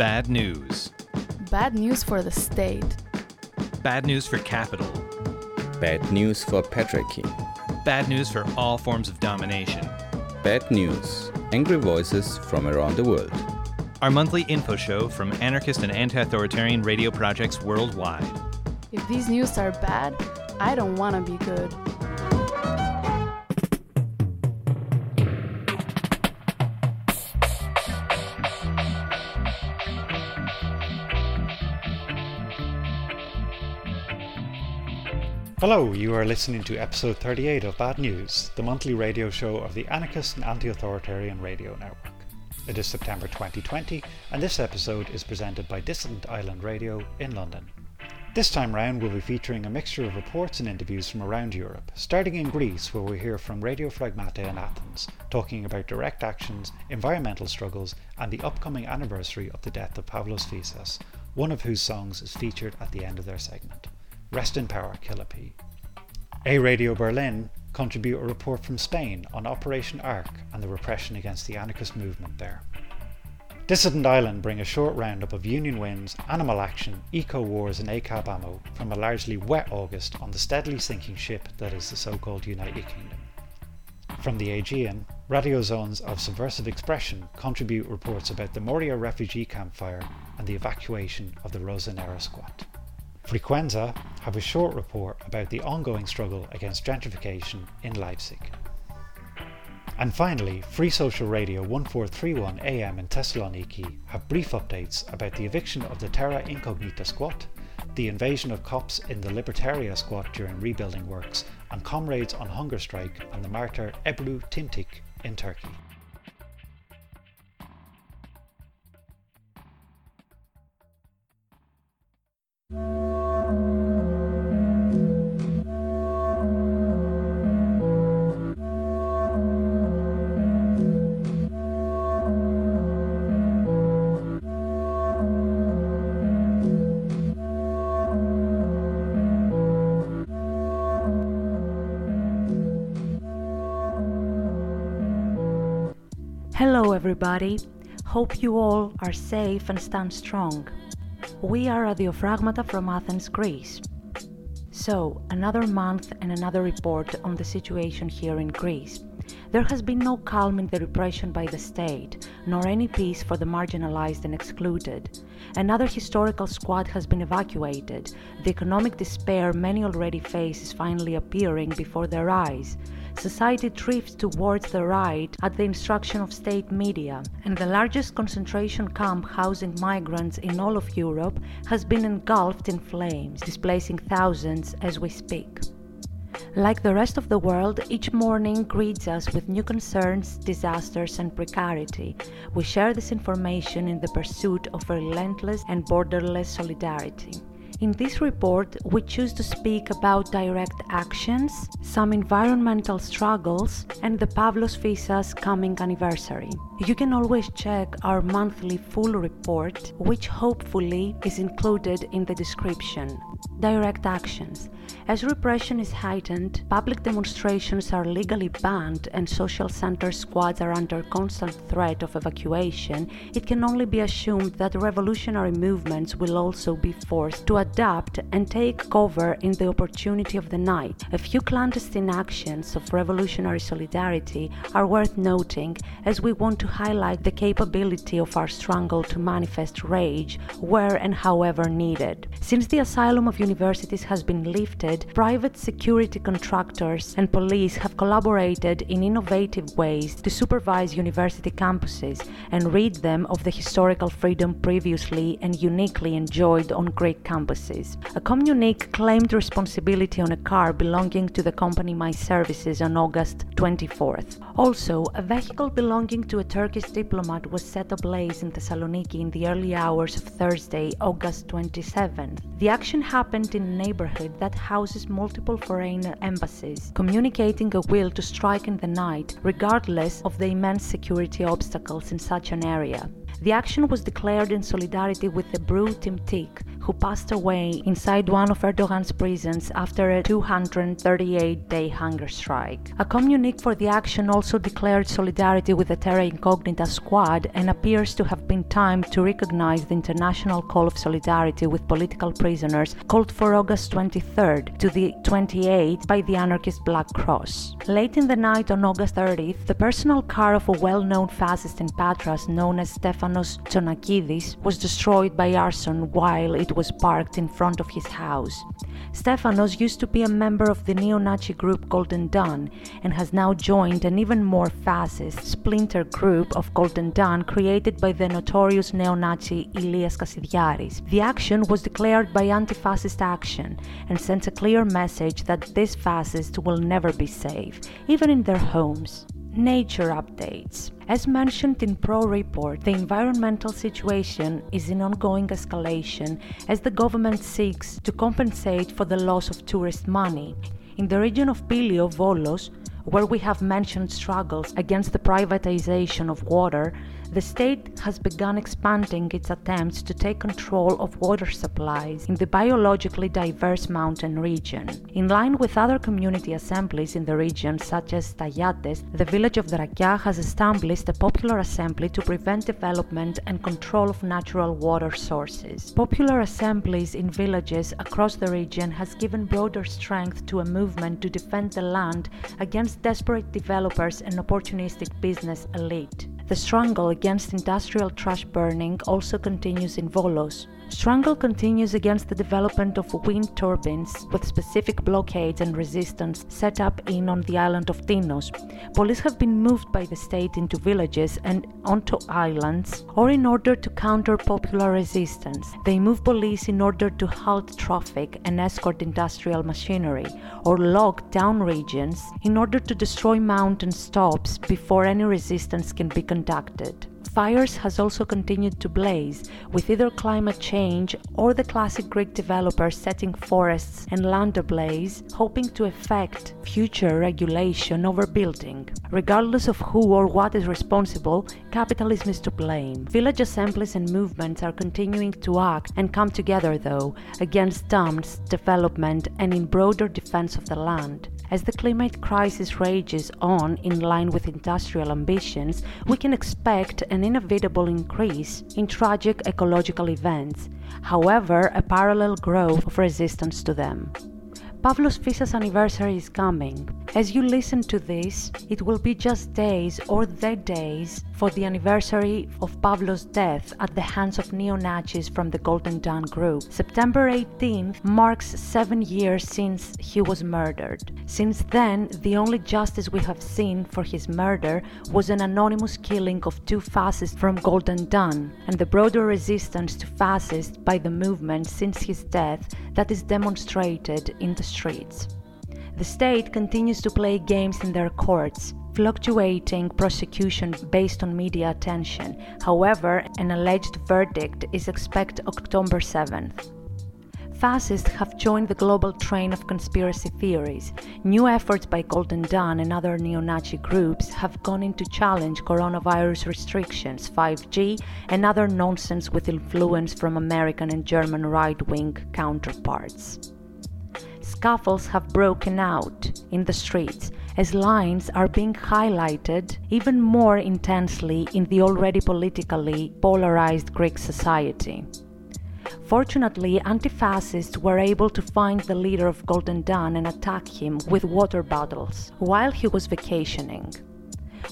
Bad news. Bad news for the state. Bad news for capital. Bad news for patriarchy. Bad news for all forms of domination. Bad news. Angry voices from around the world. Our monthly info show from anarchist and anti authoritarian radio projects worldwide. If these news are bad, I don't want to be good. Hello, you are listening to episode 38 of Bad News, the monthly radio show of the Anarchist and Anti Authoritarian Radio Network. It is September 2020, and this episode is presented by Dissident Island Radio in London. This time round, we'll be featuring a mixture of reports and interviews from around Europe, starting in Greece, where we hear from Radio Fragmata in Athens, talking about direct actions, environmental struggles, and the upcoming anniversary of the death of Pavlos Fyssas, one of whose songs is featured at the end of their segment. Rest in Power, Killah A Radio Berlin contribute a report from Spain on Operation Ark and the repression against the anarchist movement there. Dissident Island bring a short roundup of union wins, animal action, eco wars, and ACAB ammo from a largely wet August on the steadily sinking ship that is the so called United Kingdom. From the Aegean, radio zones of subversive expression contribute reports about the Moria refugee camp fire and the evacuation of the Rosa Nera squat. Frequenza have a short report about the ongoing struggle against gentrification in Leipzig. And finally, Free Social Radio 1431 AM in Thessaloniki have brief updates about the eviction of the Terra Incognita squat, the invasion of cops in the Libertatia squat during rebuilding works, and comrades on hunger strike and the martyr Ebru Timtik in Turkey. Everybody. Hope you all are safe and stand strong. We are Radiofragmata from Athens, Greece. So, another month and another report on the situation here in Greece. There has been no calm in the repression by the state, nor any peace for the marginalized and excluded. Another historical squad has been evacuated. The economic despair many already face is finally appearing before their eyes. Society drifts towards the right at the instruction of state media, and the largest concentration camp housing migrants in all of Europe has been engulfed in flames, displacing thousands as we speak. Like the rest of the world, each morning greets us with new concerns, disasters, and precarity. We share this information in the pursuit of relentless and borderless solidarity. In this report, we choose to speak about direct actions, some environmental struggles, and the Pavlos Fyssas coming anniversary. You can always check our monthly full report, which hopefully is included in the description. Direct actions. As repression is heightened, public demonstrations are legally banned, and social center squads are under constant threat of evacuation, it can only be assumed that revolutionary movements will also be forced to adapt and take cover in the opportunity of the night. A few clandestine actions of revolutionary solidarity are worth noting as we want to highlight the capability of our struggle to manifest rage where and however needed. Since the asylum of universities has been lifted, private security contractors and police have collaborated in innovative ways to supervise university campuses and rid them of the historical freedom previously and uniquely enjoyed on Greek campuses. A Communique claimed responsibility on a car belonging to the company My Services on August 24th. Also, a vehicle belonging to a Turkish diplomat was set ablaze in Thessaloniki in the early hours of Thursday, August 27th. The action happened in a neighborhood that houses multiple foreign embassies, communicating a will to strike in the night, regardless of the immense security obstacles in such an area. The action was declared in solidarity with Ebru Timtik, who passed away inside one of Erdogan's prisons after a 238 day hunger strike. A communique for the action also declared solidarity with the Terra Incognita squad and appears to have been timed to recognize the international call of solidarity with political prisoners called for August 23rd to the 28th by the anarchist Black Cross. Late in the night on August 30th, the personal car of a well known fascist in Patras known as Stefanos Tsonakidis was destroyed by arson while it was parked in front of his house. Stefanos used to be a member of the neo Nazi group Golden Dawn and has now joined an even more fascist splinter group of Golden Dawn created by the notorious neo Nazi Ilias Kasidiaris. The action was declared by Anti Fascist Action and sends a clear message that these fascists will never be safe, even in their homes. Nature updates. As mentioned in Pro Report, the environmental situation is in ongoing escalation as the government seeks to compensate for the loss of tourist money. In the region of Pilio, Volos, where we have mentioned struggles against the privatization of water, the state has begun expanding its attempts to take control of water supplies in the biologically diverse mountain region. In line with other community assemblies in the region, such as Tayates, the village of Drakia has established a popular assembly to prevent development and control of natural water sources. Popular assemblies in villages across the region has given broader strength to a movement to defend the land against desperate developers and opportunistic business elite. The struggle against industrial trash burning also continues in Volos. Struggle continues against the development of wind turbines with specific blockades and resistance set up in on the island of Tinos. Police have been moved by the state into villages and onto islands or in order to counter popular resistance. They move police in order to halt traffic and escort industrial machinery or lock down regions in order to destroy mountain stops before any resistance can be conducted fires has also continued to blaze, with either climate change or the classic Greek developers setting forests and land ablaze, hoping to effect future regulation over building. Regardless of who or what is responsible, capitalism is to blame. Village assemblies and movements are continuing to act and come together, though, against dams, development, and in broader defense of the land. As the climate crisis rages on in line with industrial ambitions, we can expect an inevitable increase in tragic ecological events, however, a parallel growth of resistance to them. Pavlos Fyssas anniversary is coming. As you listen to this, it will be just days or the days for the anniversary of Pavlos' death at the hands of neo Nazis from the Golden Dawn group. September 18th marks seven years since he was murdered. Since then, the only justice we have seen for his murder was an anonymous killing of two fascists from Golden Dawn and the broader resistance to fascists by the movement since his death that is demonstrated in the streets. The state continues to play games in their courts, fluctuating prosecution based on media attention. However, an alleged verdict is expected October 7th. Fascists have joined the global train of conspiracy theories. New efforts by Golden Dawn and other neo Nazi groups have gone into challenge coronavirus restrictions, 5G, and other nonsense with influence from American and German right wing counterparts scuffles have broken out in the streets as lines are being highlighted even more intensely in the already politically polarized Greek society. Fortunately, anti fascists were able to find the leader of Golden Dawn and attack him with water bottles while he was vacationing.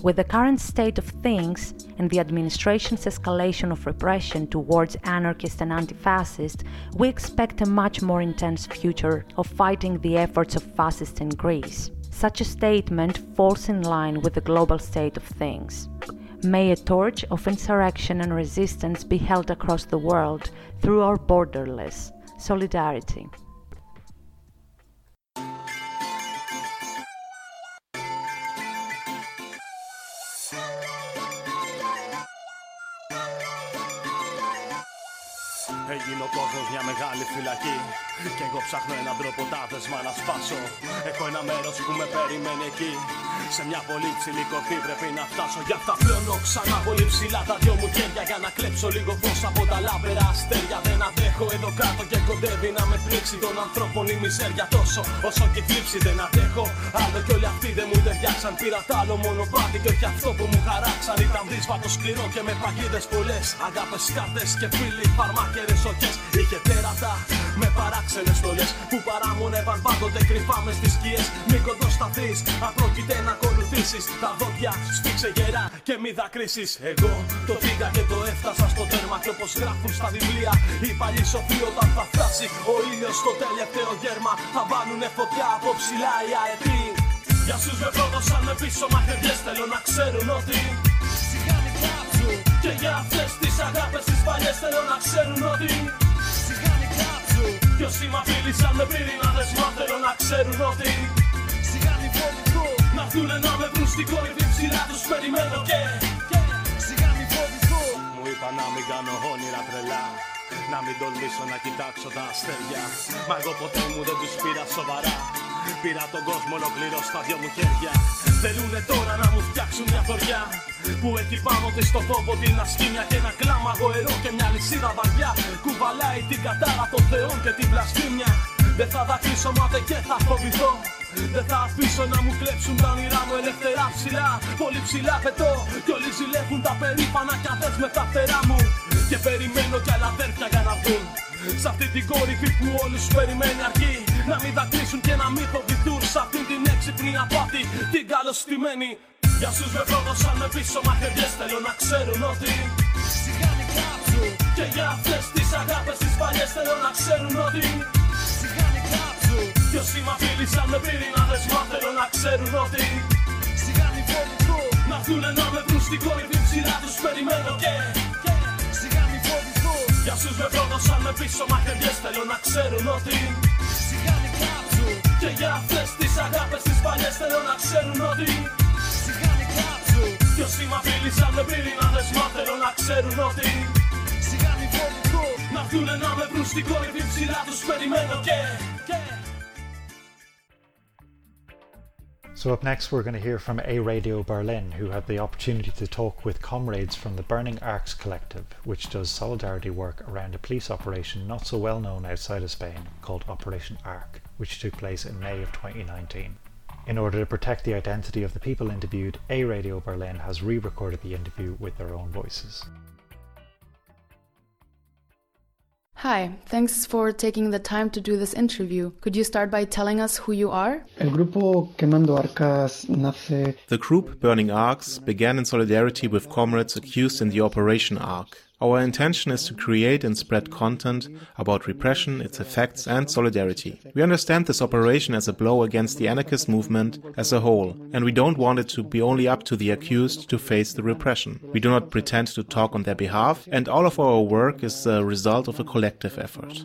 With the current state of things and the administration's escalation of repression towards anarchists and anti fascists, we expect a much more intense future of fighting the efforts of fascists in Greece. Such a statement falls in line with the global state of things. May a torch of insurrection and resistance be held across the world through our borderless solidarity. Μια μεγάλη φυλακή. Και εγώ ψάχνω έναν τρόπο τα δεσμά να σπάσω. Έχω ένα μέρος που με περιμένει εκεί. Σε μια πολύ ψηλή κορφή πρέπει να φτάσω Γι' αυτά. Πλώνω ξανά πολύ ψηλά τα δυο μου χέρια Για να κλέψω λίγο φως από τα λάμπερα αστέρια. Δεν αντέχω εδώ κάτω και κοντεύει να με πνίξει Των ανθρώπων η μιζέρια. Τόσο όσο και θλίψη Δεν αντέχω. Άλλο κι όλοι αυτοί δεν μου ταιριάξαν Πήρα τ' άλλο μονοπάτι και όχι αυτό που μου χαράξαν. Ήταν δύσβατο σκληρό και με παγίδες πολλές. Αγάπες, κάρτες και φίλοι, φαρμάκερες οχές Είχε τέρατα με παράξενες στολές Που παράμονευαν πάντοτε κρυφά μες στις σκιές. Μην κοντοσταθείς, απρόκειται να ακολουθήσεις Τα δόντια σφίξε γερά και μη δακρύσεις. Εγώ το πήγα και το έφτασα στο τέρμα Και όπως γράφουν στα βιβλία οι παλιοί σοφοί όταν θα φτάσει Ο ήλιος στο τελευταίο γέρμα Θα βάλουνε φωτιά από ψηλά οι αετοί. Για σους με πρόδωσαν με πίσω μαχαιριές Θέλω να ξέρουν ότι Σιγά μην κάψουν Και για αυτές τις αγάπες τις παλιές Θέλω να ξέρουν ότι Σιγά μην κάψουν Κι όσοι μ' απειλήσαν με πυρηνάδες Μα θέλω να ξέρουν ότι Σιγά μην φοβηθούν Να έρθουνε να με βρουν στην κορυφή ψηλά τους περιμένω και Σιγά μην φοβηθούν Μου είπα να μην κάνω όνειρα τρελά. Να μην τολμήσω να κοιτάξω τα αστέρια. Μα εγώ ποτέ μου δεν τους πήρα σοβαρά. Πήρα τον κόσμο ολοκληρώ στα δυο μου χέρια. Θέλουνε τώρα να μου φτιάξουν μια θωριά Που έχει πάνω της στο φόβο την ασκήμια Και ένα κλάμα γοερό και μια λυσίδα βαριά. Κουβαλάει την κατάρα των θεών και την βλασφήμια Δεν θα δακρύσω μα δεν και θα φοβηθώ δεν θα αφήσω να μου κλέψουν τα όνειρά μου ελευθερά ψηλά. Πολύ ψηλά πετώ Κι όλοι ζηλεύουν τα περήφανα κι αδές με τα φτερά μου. Και περιμένω κι άλλα αδέρφια για να βγουν. Σ' αυτή την κορυφή που όλους περιμένει αρκεί. Να μην δακρύσουν και να μην φοβηθούν. Σ' αυτή την έξυπνη απάτη την καλωστημένη. Για σους με πρόδωσαν με πίσω μαχαιριές Θέλω να ξέρουν ότι Σιγά μην κάψουν. Και για αυτές τις αγάπες τις παλιές Θέλω να ξέρουν ότι Σιγά μην κάψουν Κι όσοι μ' απειλήσαν με πυρηνάδες Μα θέλω να ξέρουν ότι Σιγά μην φοβηθούν Να έρθουνε να με βρουν στην κορυφή ψηλά τους περιμένω και Σιγά μην φοβηθούν Για σους με πρόδωσαν με πίσω μαχαιριές Θέλω να ξέρουν ότι Σιγά μην κάψουν Και για αυτές τις αγάπες τις παλιές Θέλω να ξέρουν ότι Σιγά μην κάψουν Κι όσοι μ' απειλήσαν με πυρηνάδες Μα θέλω να ξέρουν ότι Σιγά μην φοβηθούν Να έρθουνε να με βρουν στην κορυφή ψηλά τους περιμένω και So, up next, we're going to hear from A Radio Berlin, who had the opportunity to talk with comrades from the Burning Arks Collective, which does solidarity work around a police operation not so well known outside of Spain called Operation Ark, which took place in May of 2019. In order to protect the identity of the people interviewed, A Radio Berlin has re recorded the interview with their own voices. Hi, thanks for taking the time to do this interview. Could you start by telling us who you are? El grupo Quemando Arcas nace The group Burning Arks began in solidarity with comrades accused in the Operation Ark. Our intention is to create and spread content about repression, its effects, and solidarity. We understand this operation as a blow against the anarchist movement as a whole, and we don't want it to be only up to the accused to face the repression. We do not pretend to talk on their behalf, and all of our work is the result of a collective effort.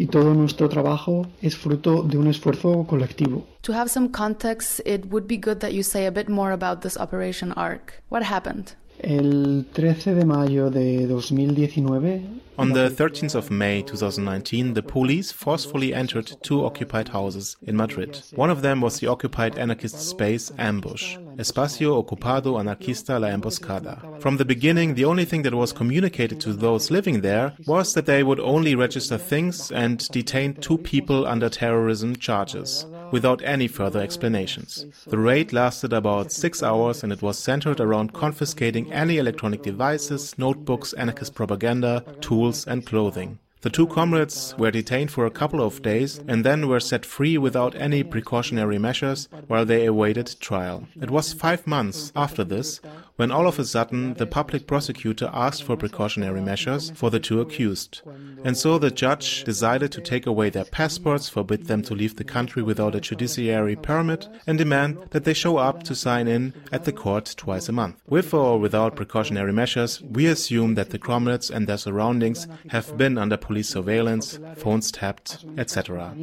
y todo nuestro trabajo es fruto de un esfuerzo colectivo. To have some context, it would be good that you say a bit more about this Operation Ark. What happened? El 13 de mayo de 2019 On the 13th of May 2019, the police forcefully entered two occupied houses in Madrid. One of them was the occupied anarchist space Ambush, Espacio Ocupado Anarquista La Emboscada. From the beginning, the only thing that was communicated to those living there was that they would only register things and detain two people under terrorism charges, without any further explanations. The raid lasted about six hours and it was centered around confiscating any electronic devices, notebooks, anarchist propaganda, tools, and clothing. The two comrades were detained for a couple of days and then were set free without any precautionary measures while they awaited trial. It was five months after this when all of a sudden the public prosecutor asked for precautionary measures for the two accused. And so the judge decided to take away their passports, forbid them to leave the country without a judiciary permit, and demand that they show up to sign in at the court twice a month. With or without precautionary measures, we assume that the comrades and their surroundings have been under police surveillance, phones tapped, etc.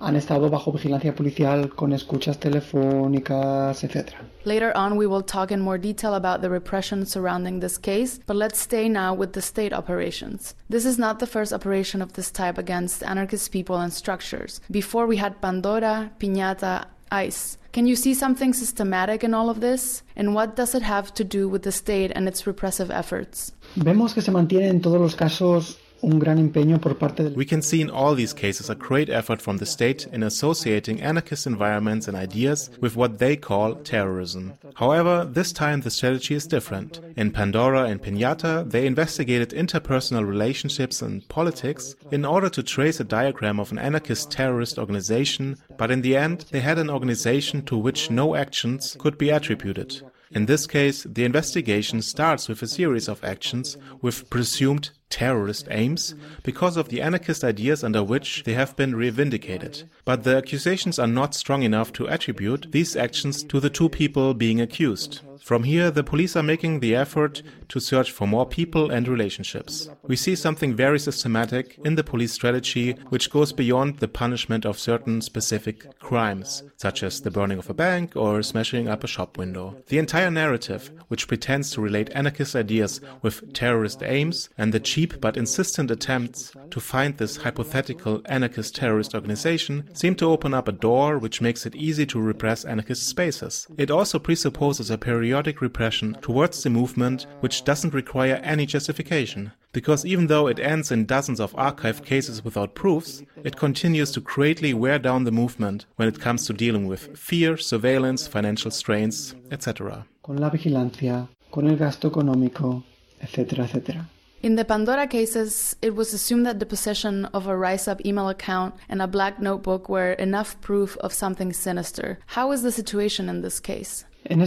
han estado bajo vigilancia policial con escuchas telefónicas, etc. Later on, we will talk in more detail about the repression surrounding this case, but let's stay now with the state operations. This is not the first operation of this type against anarchist people and structures. Before, we had Pandora, Piñata, ICE. Can you see something systematic in all of this? And what does it have to do with the state and its repressive efforts? Vemos que se mantiene en todos los casos We can see in all these cases a great effort from the state in associating anarchist environments and ideas with what they call terrorism. However, this time the strategy is different. In Pandora and Pinata, they investigated interpersonal relationships and politics in order to trace a diagram of an anarchist terrorist organization, but in the end, they had an organization to which no actions could be attributed. In this case, the investigation starts with a series of actions with presumed terrorist aims because of the anarchist ideas under which they have been reivindicated. But the accusations are not strong enough to attribute these actions to the two people being accused. From here, the police are making the effort to search for more people and relationships. We see something very systematic in the police strategy which goes beyond the punishment of certain specific crimes, such as the burning of a bank or smashing up a shop window. The entire narrative, which pretends to relate anarchist ideas with terrorist aims and the cheap but insistent attempts to find this hypothetical anarchist terrorist organization, seem to open up a door which makes it easy to repress anarchist spaces. It also presupposes a periodic repression towards the movement which doesn't require any justification. Because even though it ends in dozens of archived cases without proofs, it continues to greatly wear down the movement when it comes to dealing with fear, surveillance, financial strains, etc. con la vigilancia, con el gasto económico, etcétera, etcétera. In the Pandora cases, it was assumed that the possession of a Rise Up email account and a black notebook were enough proof of something sinister. How is the situation in this case? In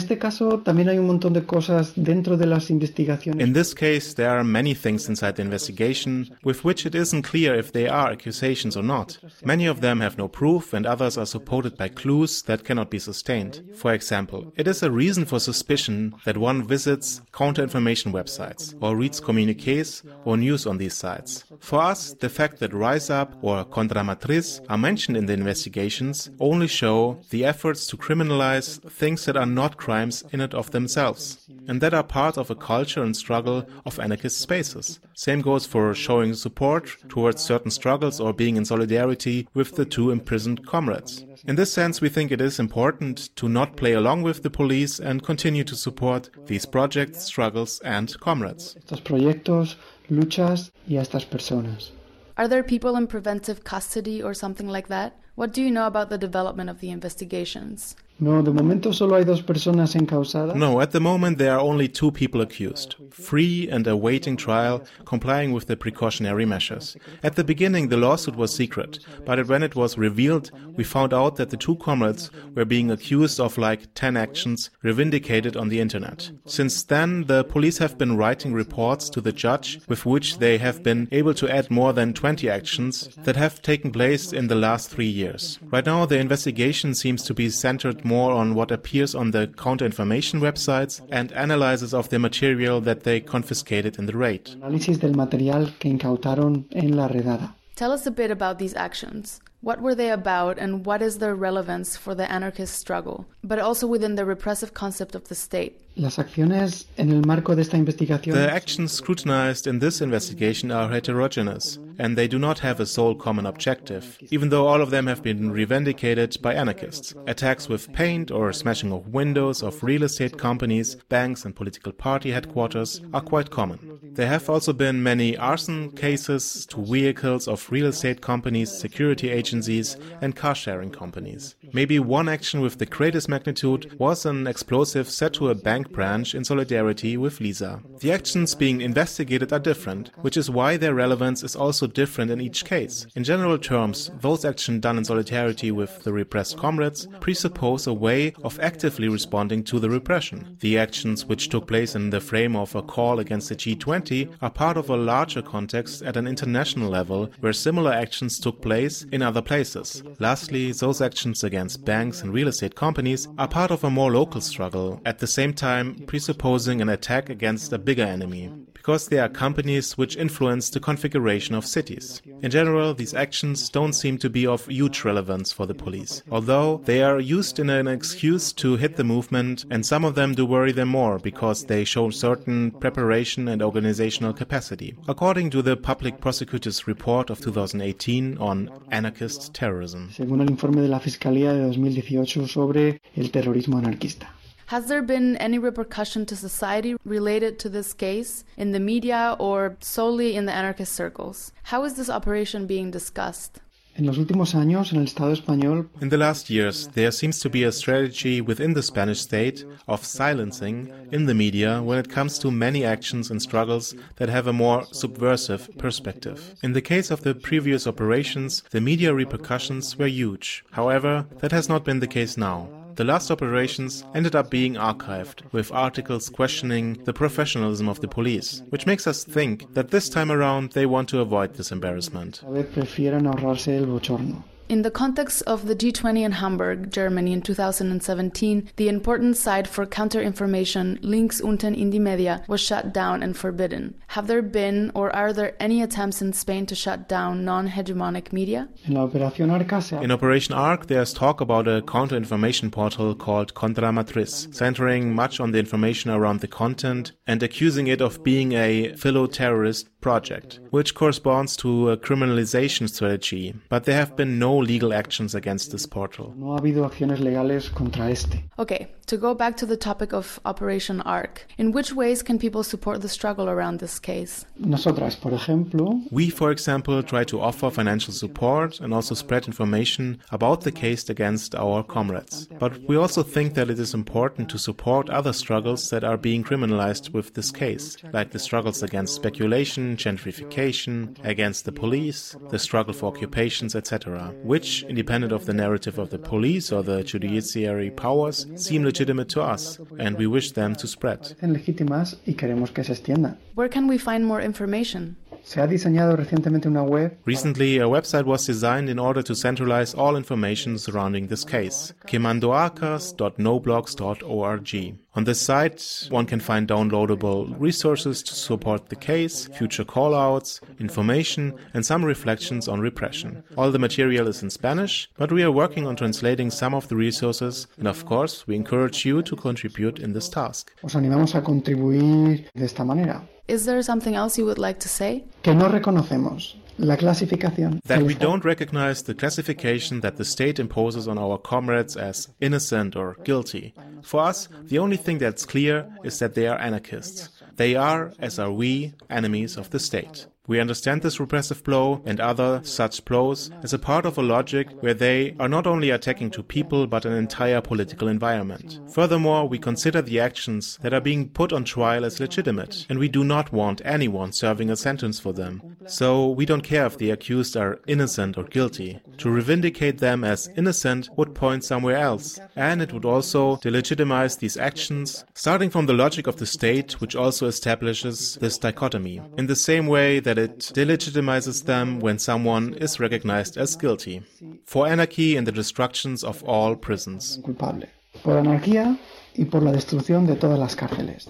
this case, there are many things inside the investigation with which it isn't clear if they are accusations or not. Many of them have no proof, and others are supported by clues that cannot be sustained. For example, it is a reason for suspicion that one visits counter information websites or reads communiques or news on these sites. For us, the fact that Rise Up or Contramatriz are mentioned in the investigations only show the efforts to criminalize things that are not crimes in and of themselves, and that are part of a culture and struggle of anarchist spaces. Same goes for showing support towards certain struggles or being in solidarity with the two imprisoned comrades. In this sense, we think it is important to not play along with the police and continue to support these projects, struggles, and comrades. Estos proyectos, luchas y a estas personas. Are there people in preventive custody or something like that? What do you know about the development of the investigations? No, de momento solo hay dos personas encausadas. No, at the moment there are only two people accused, free and awaiting trial, complying with the precautionary measures. At the beginning, the lawsuit was secret, but when it was revealed, we found out that the two comrades were being accused of like 10 actions revindicated on the internet. Since then, the police have been writing reports to the judge with which they have been able to add more than 20 actions that have taken place in the last three years. Right now, the investigation seems to be centered more on what appears on the counter information websites and analysis of the material that they confiscated in the raid. Análisis del material que incautaron en la redada. Tell us a bit about these actions. What were they about and what is their relevance for the anarchist struggle, but also within the repressive concept of the state? The actions scrutinized in this investigation are heterogeneous, and they do not have a sole common objective, even though all of them have been reivindicated by anarchists. Attacks with paint or smashing of windows of real estate companies, banks, and political party headquarters are quite common. There have also been many arson cases to vehicles of real estate companies, security agencies, and car sharing companies. Maybe one action with the greatest magnitude was an explosive set to a bank branch in solidarity with Lisa. The actions being investigated are different, which is why their relevance is also different in each case. In general terms, those actions done in solidarity with the repressed comrades presuppose a way of actively responding to the repression. The actions which took place in the frame of a call against the G20 are part of a larger context at an international level where similar actions took place in other places. Lastly, those actions against banks and real estate companies are part of a more local struggle, at the same time presupposing an attack against a bigger enemy. because they are companies which influence the configuration of cities. In general, these actions don't seem to be of huge relevance for the police, although they are used in an excuse to hit the movement, and some of them do worry them more because they show certain preparation and organizational capacity, according to the public prosecutor's report of 2018 on anarchist terrorism. Según el informe de la Fiscalía de 2018 sobre el terrorismo anarquista. Has there been any repercussion to society related to this case in the media or solely in the anarchist circles? How is this operation being discussed? En los últimos años, en el Estado español, In the last years, there seems to be a strategy within the Spanish state of silencing in the media when it comes to many actions and struggles that have a more subversive perspective. In the case of the previous operations, the media repercussions were huge. However, that has not been the case now. The last operations ended up being archived, with articles questioning the professionalism of the police, which makes us think that this time around they want to avoid this embarrassment. A vez prefieren ahorrarse el bochorno. In the context of the G20 in Hamburg, Germany in 2017, the important site for counter-information Links unten Indymedia was shut down and forbidden. Have there been or are there any attempts in Spain to shut down non-hegemonic media? En la Operación Arca se ha In Operation Ark, there's talk about a counter information portal called Contra Matriz, centering much on the information around the content and accusing it of being a philo terrorist project, which corresponds to a criminalization strategy. But there have been no legal actions against this portal. no ha habido acciones legales contra este. Okay, to go back to the topic of Operation Ark, in which ways can people support the struggle around this case? Nosotras, por ejemplo, We, for example, try to offer financial support and also spread information about the case against our comrades. But we also think that it is important to support other struggles that are being criminalized with this case, like the struggles against speculation, gentrification, against the police, the struggle for occupations, etc., which, independent of the narrative of the police or the judiciary powers, seem legitimate to us, and we wish them to spread. parecen legítimas y queremos que se extiendan. Where can we find more information? Se ha diseñado recientemente una web Recently, a website was designed in order to centralize all information surrounding this case, quemandoarcas.noblogs.org. On this site, one can find downloadable resources to support the case, future callouts, information, and some reflections on repression. All the material is in Spanish, but we are working on translating some of the resources, and of course, we encourage you to contribute in this task. Os animamos a contribuir de esta manera. Is there something else you would like to say? Que no reconocemos la clasificación That we don't recognize the classification that the state imposes on our comrades as innocent or guilty. For us, the only thing that's clear is that they are anarchists. They are, as are we, enemies of the state. We understand this repressive blow and other such blows as a part of a logic where they are not only attacking two people but an entire political environment. Furthermore, we consider the actions that are being put on trial as legitimate, and we do not want anyone serving a sentence for them. So we don't care if the accused are innocent or guilty. To revindicate them as innocent would point somewhere else, and it would also delegitimize these actions, starting from the logic of the state, which also establishes this dichotomy, in the same way that it delegitimizes them when someone is recognized as guilty. For anarchy and the destructions of all prisons. culpable. Por anarquía y por la destrucción de todas las cárceles.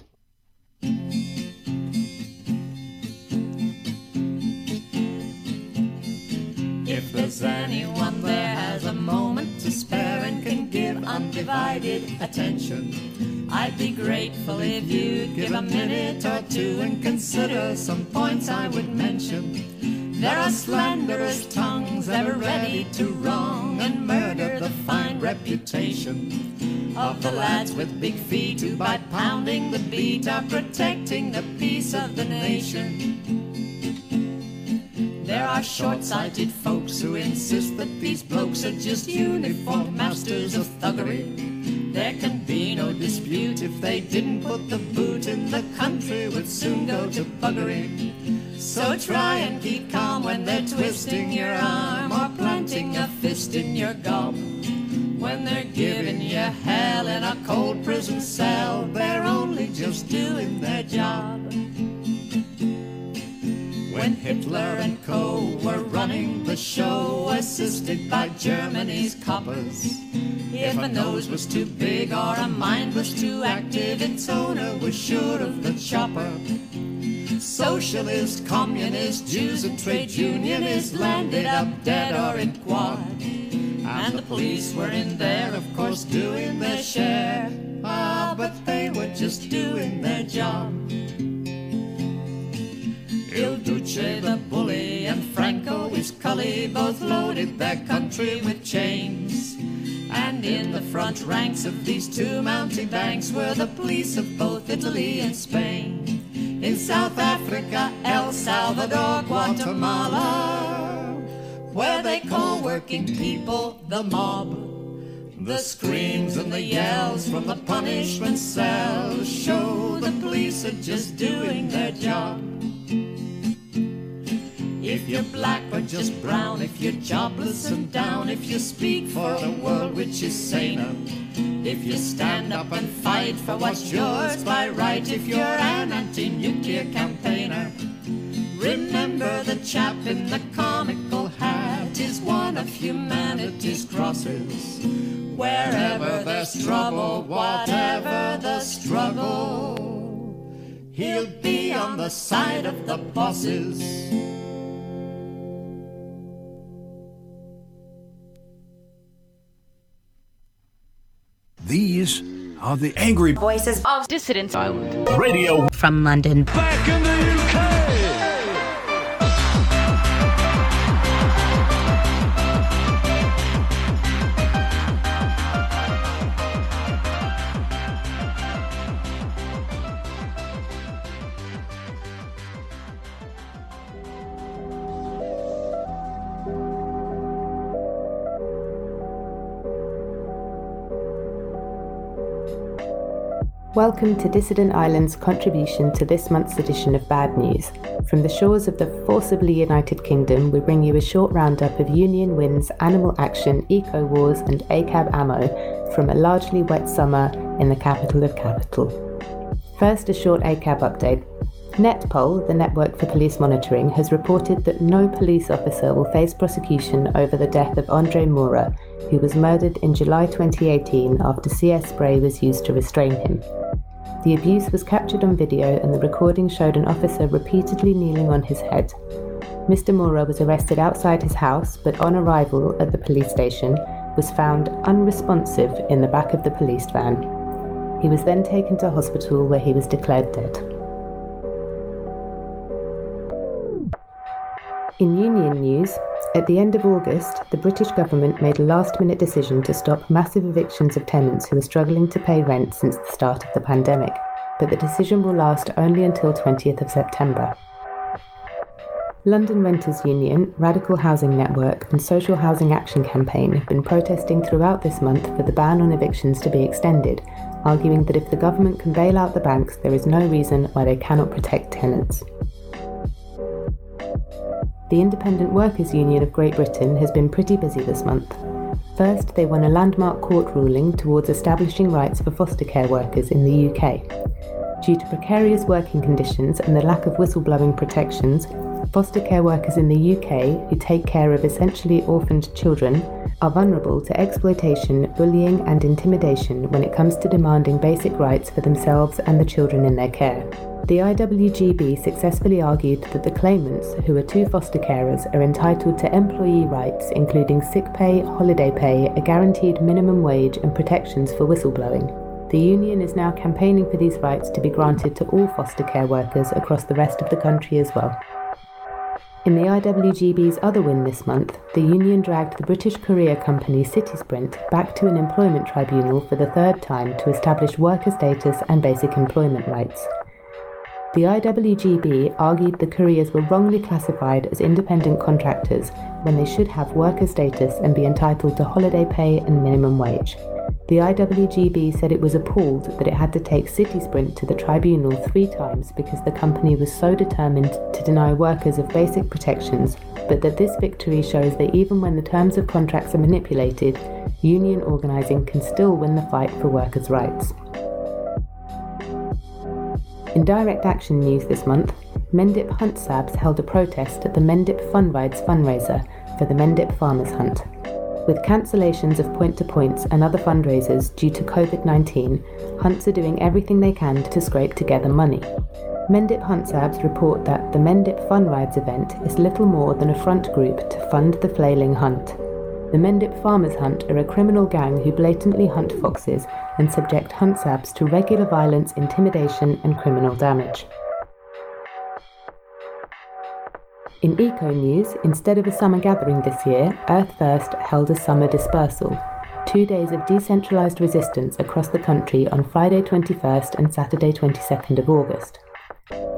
If there's anyone there has a moment to spare and can give undivided attention, I'd be grateful if you'd give a minute or two and consider some points I would mention. There are slanderous tongues ever ready to wrong and murder the fine reputation of the lads with big feet who by pounding the beat are protecting the peace of the nation. There are short-sighted folks who insist that these blokes are just uniformed masters of thuggery. There can be no dispute if they didn't put the boot in the country would soon go to buggery. So try and keep calm when they're twisting your arm or planting a fist in your gob. When they're giving you hell in a cold prison cell, they're only just doing their job. When Hitler and co were running the show, assisted by Germany's coppers. If a nose was too big or a mind was too active, its owner was sure of the chopper. socialist, communist, Jews and trade unionists landed up dead or in quad. And the police were in there, of course, doing their share. Ah, but they were just doing their job. Il Duce the bully and Franco his cully both loaded their country with chains. And in the front ranks of these two mountebanks were the police of both Italy and Spain. In South Africa, El Salvador, Guatemala, where they call working people the mob. The screams and the yells from the punishment cells show the police are just doing their job. If you're black or just brown, if you're jobless and down, if you speak for a world which is saner, if you stand up and fight for what's yours by right, if you're an anti-nuclear campaigner, remember the chap in the comical hat is one of humanity's crosses. Wherever there's trouble, whatever the struggle, he'll be on the side of the bosses. These are the angry voices of Dissident Island Radio from London. Welcome to Dissident Island's contribution to this month's edition of Bad News. From the shores of the forcibly United Kingdom, we bring you a short roundup of Union Wins, Animal Action, Eco Wars, and ACAB ammo from a largely wet summer in the capital of capital. First, a short ACAB update. Netpol, the Network for Police Monitoring, has reported that no police officer will face prosecution over the death of Andre Moura, who was murdered in July 2018 after CS spray was used to restrain him. The abuse was captured on video and the recording showed an officer repeatedly kneeling on his head. Mr. Moura was arrested outside his house, but on arrival at the police station, was found unresponsive in the back of the police van. He was then taken to hospital where he was declared dead. In union news, at the end of August, the British government made a last minute decision to stop massive evictions of tenants who were struggling to pay rent since the start of the pandemic, but the decision will last only until 20th of September. London Renters Union, Radical Housing Network, and Social Housing Action Campaign have been protesting throughout this month for the ban on evictions to be extended, arguing that if the government can bail out the banks, there is no reason why they cannot protect tenants. The Independent Workers' Union of Great Britain has been pretty busy this month. First, they won a landmark court ruling towards establishing rights for foster care workers in the UK. Due to precarious working conditions and the lack of whistleblowing protections, foster care workers in the UK who take care of essentially orphaned children are vulnerable to exploitation, bullying, and intimidation when it comes to demanding basic rights for themselves and the children in their care. The IWGB successfully argued that the claimants, who are two foster carers, are entitled to employee rights including sick pay, holiday pay, a guaranteed minimum wage, and protections for whistleblowing. The union is now campaigning for these rights to be granted to all foster care workers across the rest of the country as well. In the IWGB's other win this month, the union dragged the British courier company Citysprint back to an employment tribunal for the third time to establish worker status and basic employment rights. The IWGB argued the couriers were wrongly classified as independent contractors when they should have worker status and be entitled to holiday pay and minimum wage. The IWGB said it was appalled that it had to take Citysprint to the tribunal three times because the company was so determined to deny workers of basic protections, but that this victory shows that even when the terms of contracts are manipulated, union organising can still win the fight for workers' rights. In direct action news this month, Mendip Hunt Sabs held a protest at the Mendip Fun Rides fundraiser for the Mendip Farmers Hunt. With cancellations of point to points and other fundraisers due to COVID 19, hunts are doing everything they can to scrape together money. Mendip Huntsabs report that the Mendip Fun Rides event is little more than a front group to fund the flailing hunt. The Mendip Farmers Hunt are a criminal gang who blatantly hunt foxes and subject Huntsabs to regular violence, intimidation, and criminal damage. In eco news, instead of a summer gathering this year, Earth First held a summer dispersal. Two days of decentralised resistance across the country on Friday 21st and Saturday 22nd of August.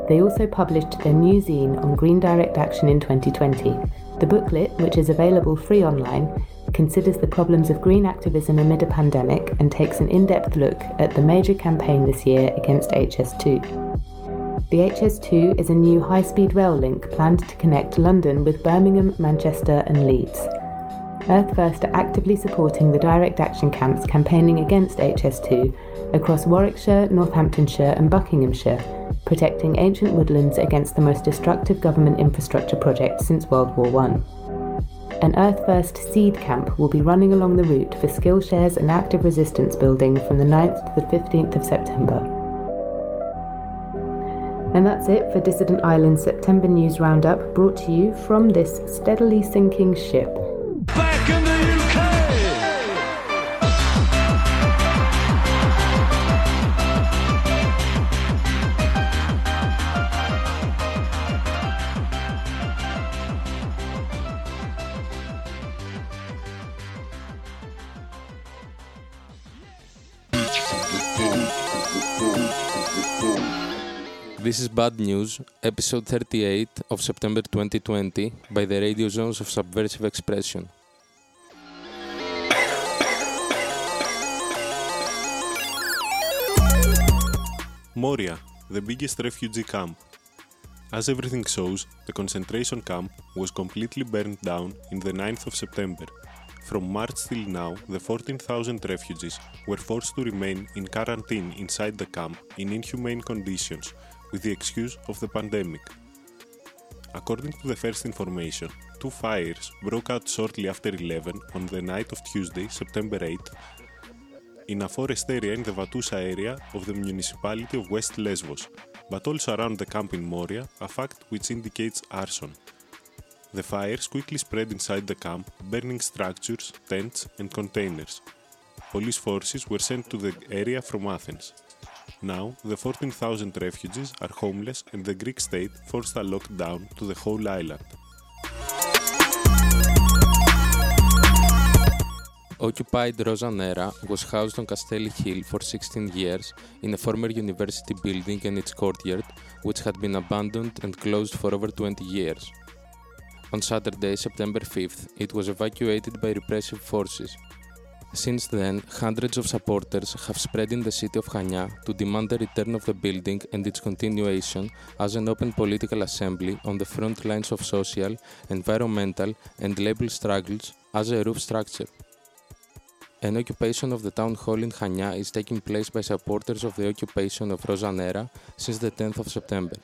They also published their new zine on Green Direct Action in 2020. The booklet, which is available free online, considers the problems of green activism amid a pandemic and takes an in depth look at the major campaign this year against HS2. The HS2 is a new high speed rail link planned to connect London with Birmingham, Manchester, and Leeds. Earth First are actively supporting the direct action camps campaigning against HS2 across Warwickshire, Northamptonshire, and Buckinghamshire, protecting ancient woodlands against the most destructive government infrastructure project since World War I. An Earth First seed camp will be running along the route for skill shares and active resistance building from the 9th to the 15th of September. And that's it for Dissident Island's September News Roundup, brought to you from this steadily sinking ship. This is Bad News, episode 38 of September 2020 by the Radiozones of Subversive Expression. Moria, the biggest refugee camp. As everything shows, the concentration camp was completely burned down in the 9th of September. From March till now, the 14,000 refugees were forced to remain in quarantine inside the camp in inhumane conditions with the excuse of the pandemic. According to the first information, two fires broke out shortly after 11 on the night of Tuesday, September 8th, in a forest area in the Vatousa area of the municipality of West Lesbos, but also around the camp in Moria, a fact which indicates arson. The fires quickly spread inside the camp, burning structures, tents, and containers. Police forces were sent to the area from Athens. Now, the 14,000 refugees are homeless and the Greek state forced a lockdown to the whole island. Occupied Rosa Nera was housed on Castelli Hill for 16 years in a former university building and its courtyard, which had been abandoned and closed for over 20 years. On Saturday, September 5th, it was evacuated by repressive forces. Since then, hundreds of supporters have spread in the city of Chania to demand the return of the building and its continuation as an open political assembly on the front lines of social, environmental, and labor struggles as a roof structure. An occupation of the town hall in Chania is taking place by supporters of the occupation of Rosa Nera since the 10th of September.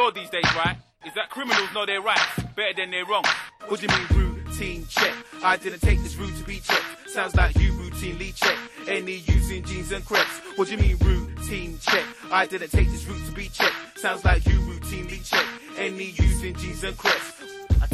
Law these days, right, is that criminals know their rights better than their wrongs. What do you mean routine check? I didn't take this route to be checked. Sounds like you routinely check any using jeans and crepes. What do you mean routine check? I didn't take this route to be checked. Sounds like you routinely check any using jeans and crepes.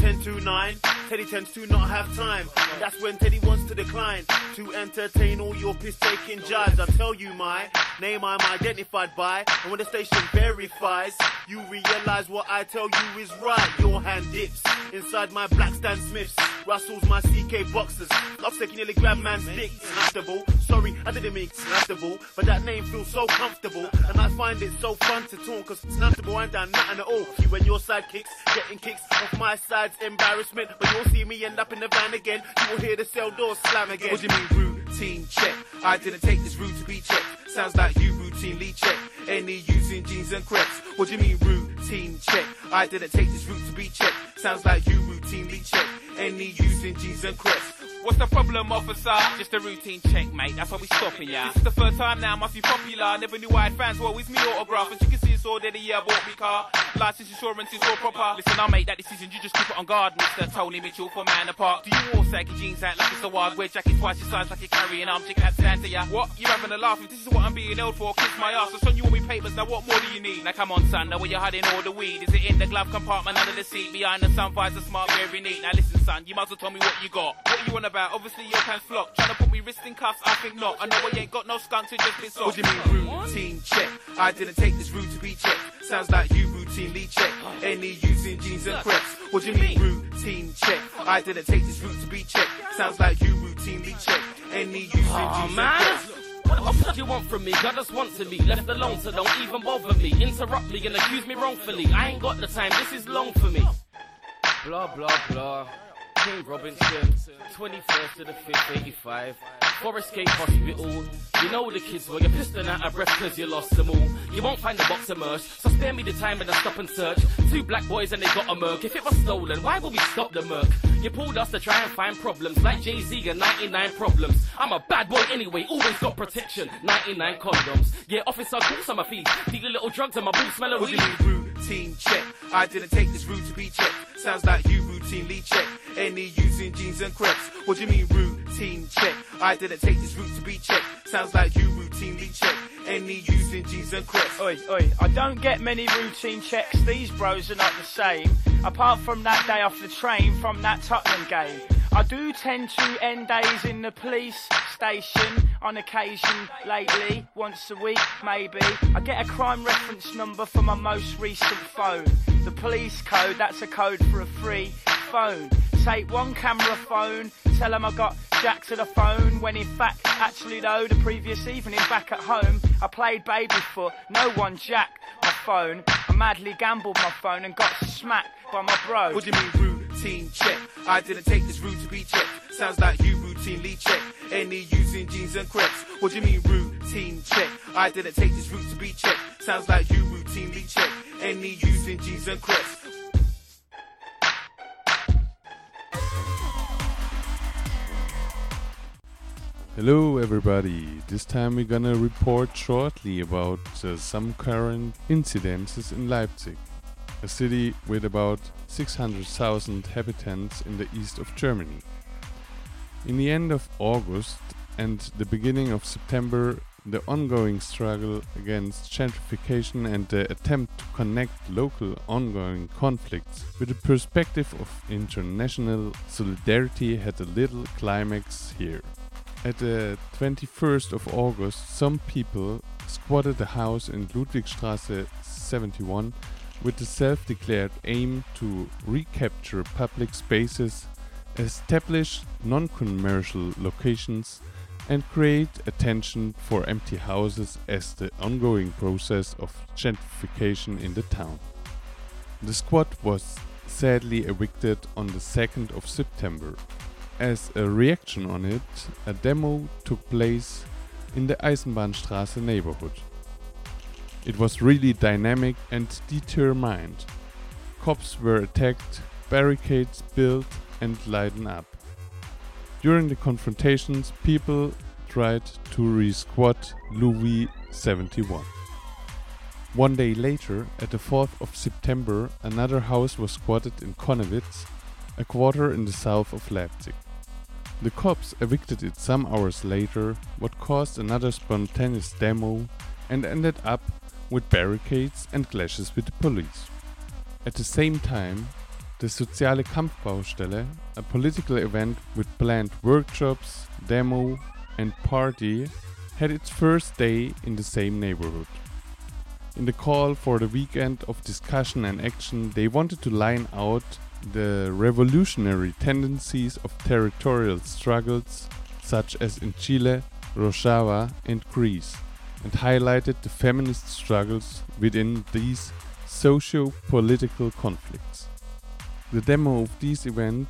I 10 to 9, Teddy tends to not have time. That's when Teddy wants to decline to entertain all your piss taking jibes. I tell you my name I'm identified by. And when the station verifies, you realize what I tell you is right. Your hand dips inside my black Stan Smiths. Russell's my CK boxers. Love nearly grab man's dick. Snatchable. Sorry, I didn't mean snatchable. But that name feels so comfortable. And I find it so fun to talk. Cause snatchable ain't done nothing at all. You and your sidekicks getting kicks off my side's embarrassment. But you'll see me end up in the van again. You will hear the cell door slam again. What do you mean routine check? I didn't take this route to be checked. Sounds like you routinely check any using jeans and crepes. What do you mean routine check? I didn't take this route to be checked. Sounds like you routinely check any using jeans and crepes. What's the problem, officer? Just a routine check, mate. That's why we stopping ya. This is the first time now, I must be popular. Never knew why I had fans. Well, it's me autograph. As you can see, it's all there. The year I bought me car. License insurance is all proper. Listen, I'll make that decision. You just keep it on guard, Mr. Tony Mitchell for Man Apart. Do you all saggy jeans out like it's a wild wear jacket twice your size like you're carrying arms? Chick have Santa, ya? What? You having a laugh? If this is what I'm being held for, kiss my ass. I son you all me papers. Now what more do you need? Now come on, son. Now where you hiding all the weed? Is it in the glove compartment under the seat behind the sun visor? Smart, very neat. Now listen, son. You might as well tell me what you got. What you on about? Obviously your pants flock. Trying to put me wrist in cuffs? I think not. I know I ain't got no skunk to just been soft. What do you mean routine check? I didn't take this route to be checked. Sounds like you routinely check any using jeans and crepes. What do you mean routine check? I didn't take this route to be checked. Sounds like you routinely check any using Aw, jeans man. and crepes. What the fuck you want from me? God just wants to be left alone, so don't even bother me. Interrupt me and accuse me wrongfully. I ain't got the time, this is long for me. Blah blah blah. King Robinson, 21st to the 5th, 85. Forest Gate Hospital. You know the kids were, you're pissing out of breath cause you lost them all. You won't find the box immersed, so spare me the time and I stop and search. Two black boys and they got a murk. If it was stolen, why would we stop the murk? You pulled us to try and find problems, like Jay-Z and 99 problems. I'm a bad boy anyway, always got protection. 99 condoms. Yeah, officer, cool some of feet. Dealing little drugs and my boots smell of weed. routine check? I didn't take this route to be checked. Sounds like you routinely check any using jeans and crepes. What do you mean routine check? I didn't take this route to be checked. Sounds like you routinely check any using jeans and crepes. Oi, oi, I don't get many routine checks, these bros are not the same. Apart from that day off the train from that Tottenham game. I do tend to end days in the police station on occasion lately, once a week maybe. I get a crime reference number for my most recent phone. The police code, that's a code for a free phone. Take one camera phone, tell them I got Jack to the phone, when in fact, actually though, the previous evening back at home, I played babyfoot, no one Jack my phone. I madly gambled my phone and got smacked by my bro. What do you mean routine check? I didn't take this route to be checked. Sounds like you routinely check any using jeans and crepes. What do you mean routine check? I didn't take this route to be checked. Sounds like you routinely check any using jeans and crepes. Hello, everybody. This time we're gonna report shortly about uh, some current incidences in Leipzig, a city with about 600,000 inhabitants in the east of Germany. In the end of August and the beginning of September, the ongoing struggle against gentrification and the attempt to connect local ongoing conflicts with the perspective of international solidarity had a little climax here. At the 21st of August, some people squatted a house in Ludwigstraße 71 with the self declared aim to recapture public spaces, establish non commercial locations, and create attention for empty houses as the ongoing process of gentrification in the town. The squad was sadly evicted on the 2nd of September. As a reaction on it, a demo took place in the Eisenbahnstraße neighborhood. It was really dynamic and determined. Cops were attacked, barricades built and lightened up. During the confrontations, people tried to re-squat Louis 71. One day later, at the 4th of September, another house was squatted in Connewitz, a quarter in the south of Leipzig. The cops evicted it some hours later, what caused another spontaneous demo and ended up with barricades and clashes with the police. At the same time, the Soziale Kampfbaustelle, a political event with planned workshops, demo, and party, had its first day in the same neighborhood. In the call for the weekend of discussion and action, they wanted to line out the revolutionary tendencies of territorial struggles, such as in Chile, Rojava, and Greece, and highlighted the feminist struggles within these socio political conflicts. The demo of this event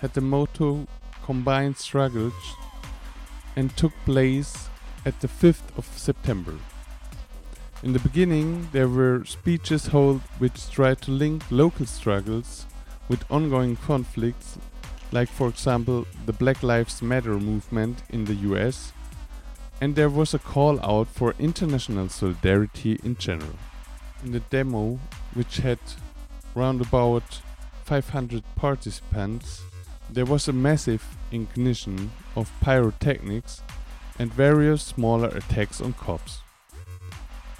had the motto Combined Struggles and took place at the 5th of September. In the beginning, there were speeches held which tried to link local struggles with ongoing conflicts like for example the Black Lives Matter movement in the US, and there was a call out for international solidarity in general. In the demo, which had round about 500 participants, there was a massive ignition of pyrotechnics and various smaller attacks on cops.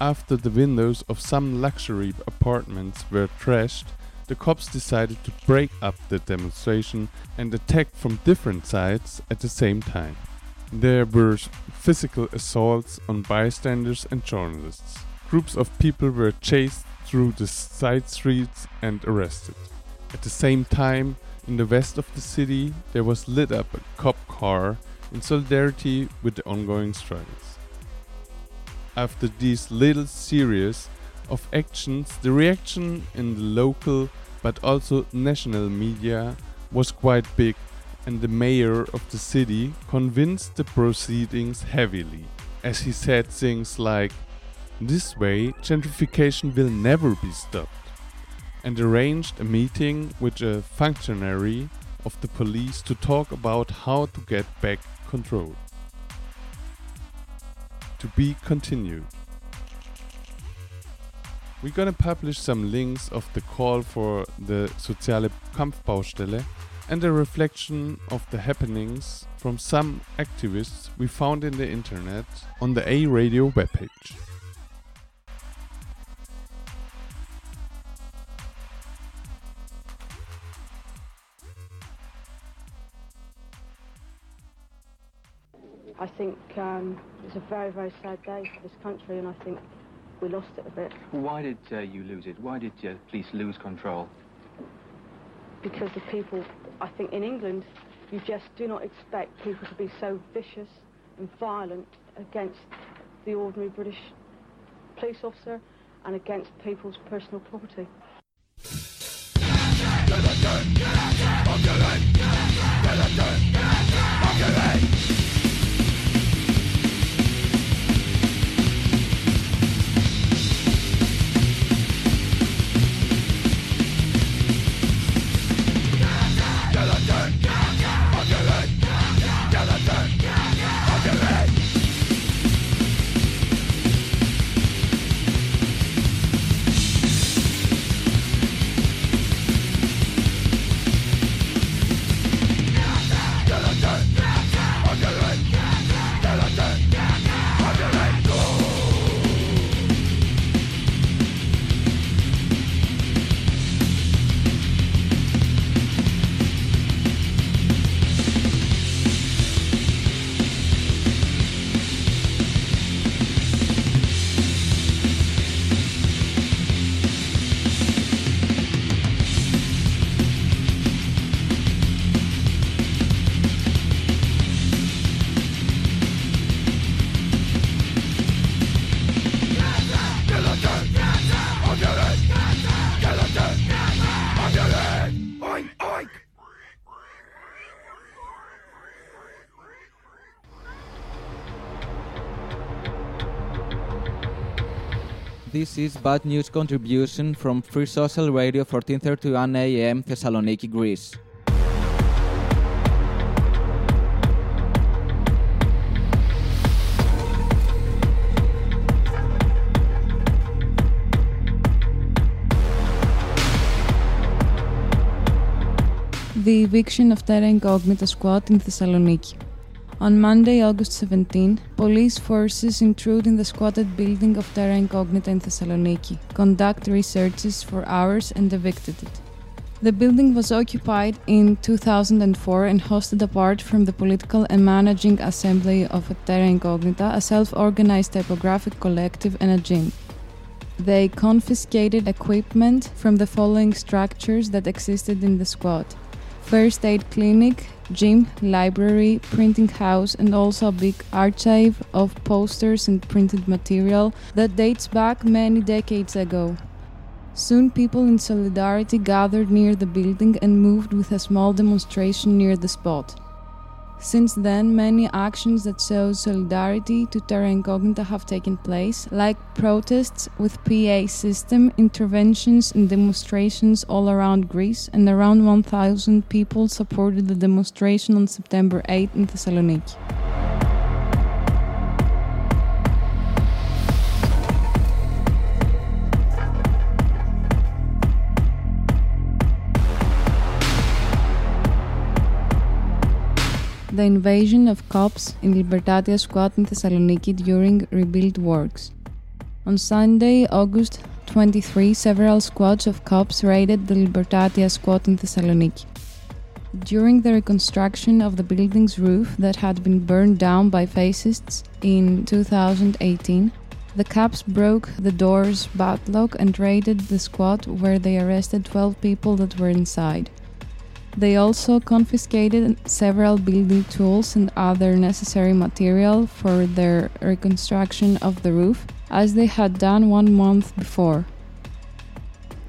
After the windows of some luxury apartments were trashed, the cops decided to break up the demonstration and attack from different sides at the same time. There were physical assaults on bystanders and journalists. Groups of people were chased through the side streets and arrested. At the same time, in the west of the city, there was lit up a cop car in solidarity with the ongoing struggles. After these little series of actions, the reaction in the local but also national media was quite big, and the mayor of the city convinced the proceedings heavily, as he said things like, This way, gentrification will never be stopped, and arranged a meeting with a functionary of the police to talk about how to get back control. To be continued. We're gonna publish some links of the call for the Soziale Kampfbaustelle and a reflection of the happenings from some activists we found in the internet on the A Radio webpage. I think um, it's a very, very sad day for this country, and I think we lost it a bit Why did uh, you lose it? Why did uh, police lose control? because the people, I think in England, you just do not expect people to be so vicious and violent against the ordinary British police officer and against people's personal property. This is Bad News contribution from Free Social Radio 1431 AM Thessaloniki, Greece. The eviction of Terra Incognita squad in Thessaloniki. On Monday, August 17, police forces intrude in the squatted building of Terra Incognita in Thessaloniki, conduct researches for hours, and evicted it. The building was occupied in 2004 and hosted apart from the political and managing assembly of Terra Incognita, a self organized typographic collective, and a gym. They confiscated equipment from the following structures that existed in the squad first aid clinic, gym, library, printing house, and also a big archive of posters and printed material that dates back many decades ago. Soon, people in solidarity gathered near the building and moved with a small demonstration near the spot. Since then, many actions that show solidarity to Terra Incognita have taken place, like protests with PA system, interventions and demonstrations all around Greece, and around 1,000 people supported the demonstration on September 8 in Thessaloniki. The invasion of cops in Libertatia squad in Thessaloniki during rebuild works. On Sunday, August 23, several squads of cops raided the Libertatia squad in Thessaloniki. During the reconstruction of the building's roof that had been burned down by fascists in 2018, the cops broke the door's padlock and raided the squad where they arrested 12 people that were inside. They also confiscated several building tools and other necessary material for their reconstruction of the roof, as they had done one month before.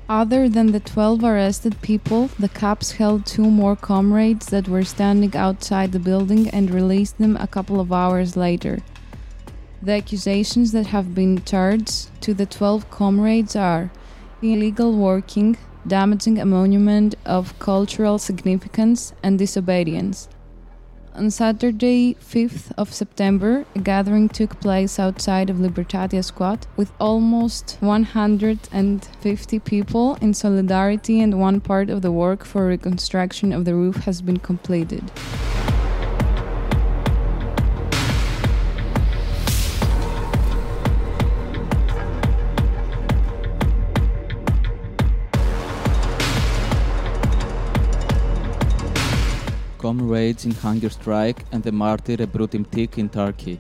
Other than the 12 arrested people, the cops held two more comrades that were standing outside the building and released them a couple of hours later. The accusations that have been charged to the 12 comrades are illegal working, damaging a monument of cultural significance and disobedience. On Saturday, 5th of September, a gathering took place outside of Libertatia Squad with almost 150 people in solidarity, and one part of the work for reconstruction of the roof has been completed. Comrades in hunger strike and the martyr Ebru Timtik in Turkey.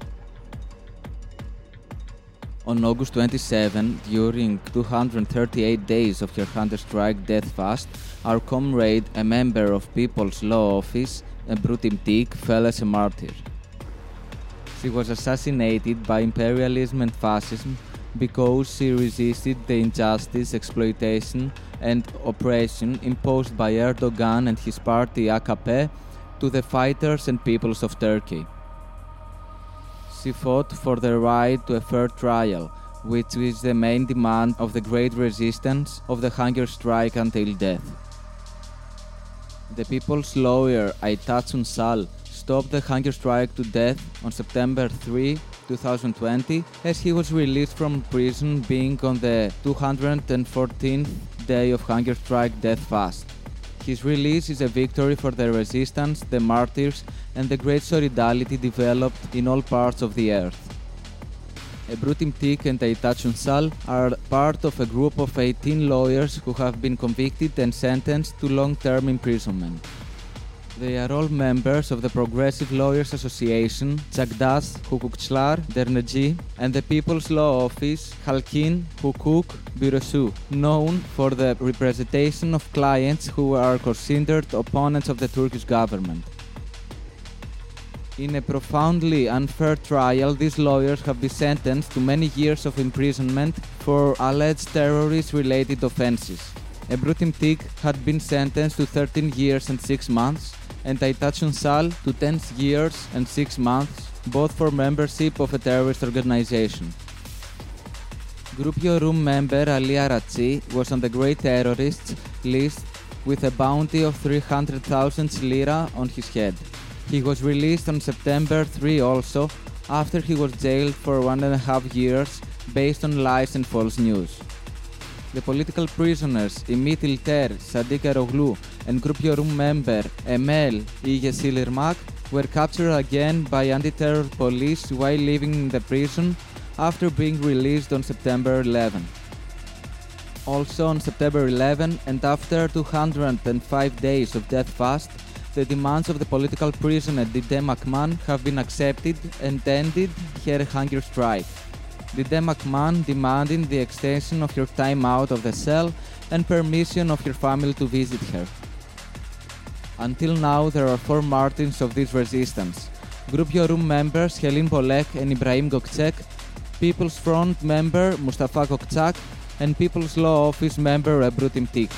On August 27, during 238 days of her hunger strike death fast, our comrade, a member of People's Law Office, Ebru Timtik, fell as a martyr. She was assassinated by imperialism and fascism because she resisted the injustice, exploitation, and oppression imposed by Erdogan and his party AKP to the fighters and peoples of Turkey. She fought for the right to a fair trial, which is the main demand of the great resistance of the hunger strike until death. The people's lawyer Aytaç Ünsal stopped the hunger strike to death on September 3, 2020, as he was released from prison being on the 214th day of hunger strike death fast. His release is a victory for the resistance, the martyrs, and the great solidarity developed in all parts of the earth. Ebru Timtik and Aytaç Ünsal are part of a group of 18 lawyers who have been convicted and sentenced to long-term imprisonment. They are all members of the Progressive Lawyers Association, Çağdaş Hukukçular Derneği, and the People's Law Office, Halkin Hukuk Bürosu, known for the representation of clients who are considered opponents of the Turkish government. In a profoundly unfair trial, these lawyers have been sentenced to many years of imprisonment for alleged terrorist related offenses. Ebru Timtik had been sentenced to 13 years and 6 months, and Aytaç Sal to 10 years and 6 months, both for membership of a terrorist organization. Group Yorum member Ali Araçi was on the Great Terrorists list with a bounty of 300,000 lira on his head. He was released on September 3 also, after he was jailed for one and a half years based on lies and false news. The political prisoners Imit Ilter, Sadiq Eroglu, and Group Yorum member Emel Yeşilırmak were captured again by anti-terror police while living in the prison after being released on September 11. Also on September 11 and after 205 days of death fast, the demands of the political prisoner Didem Akman have been accepted and ended her hunger strike. Didem Akman demanding the extension of her time out of the cell and permission of her family to visit her. Until now, there are four martyrs of this resistance. Group Yorum members Helin Bölek and Ibrahim Gokcek, People's Front member Mustafa Koçak, and People's Law Office member Ebru Timtik.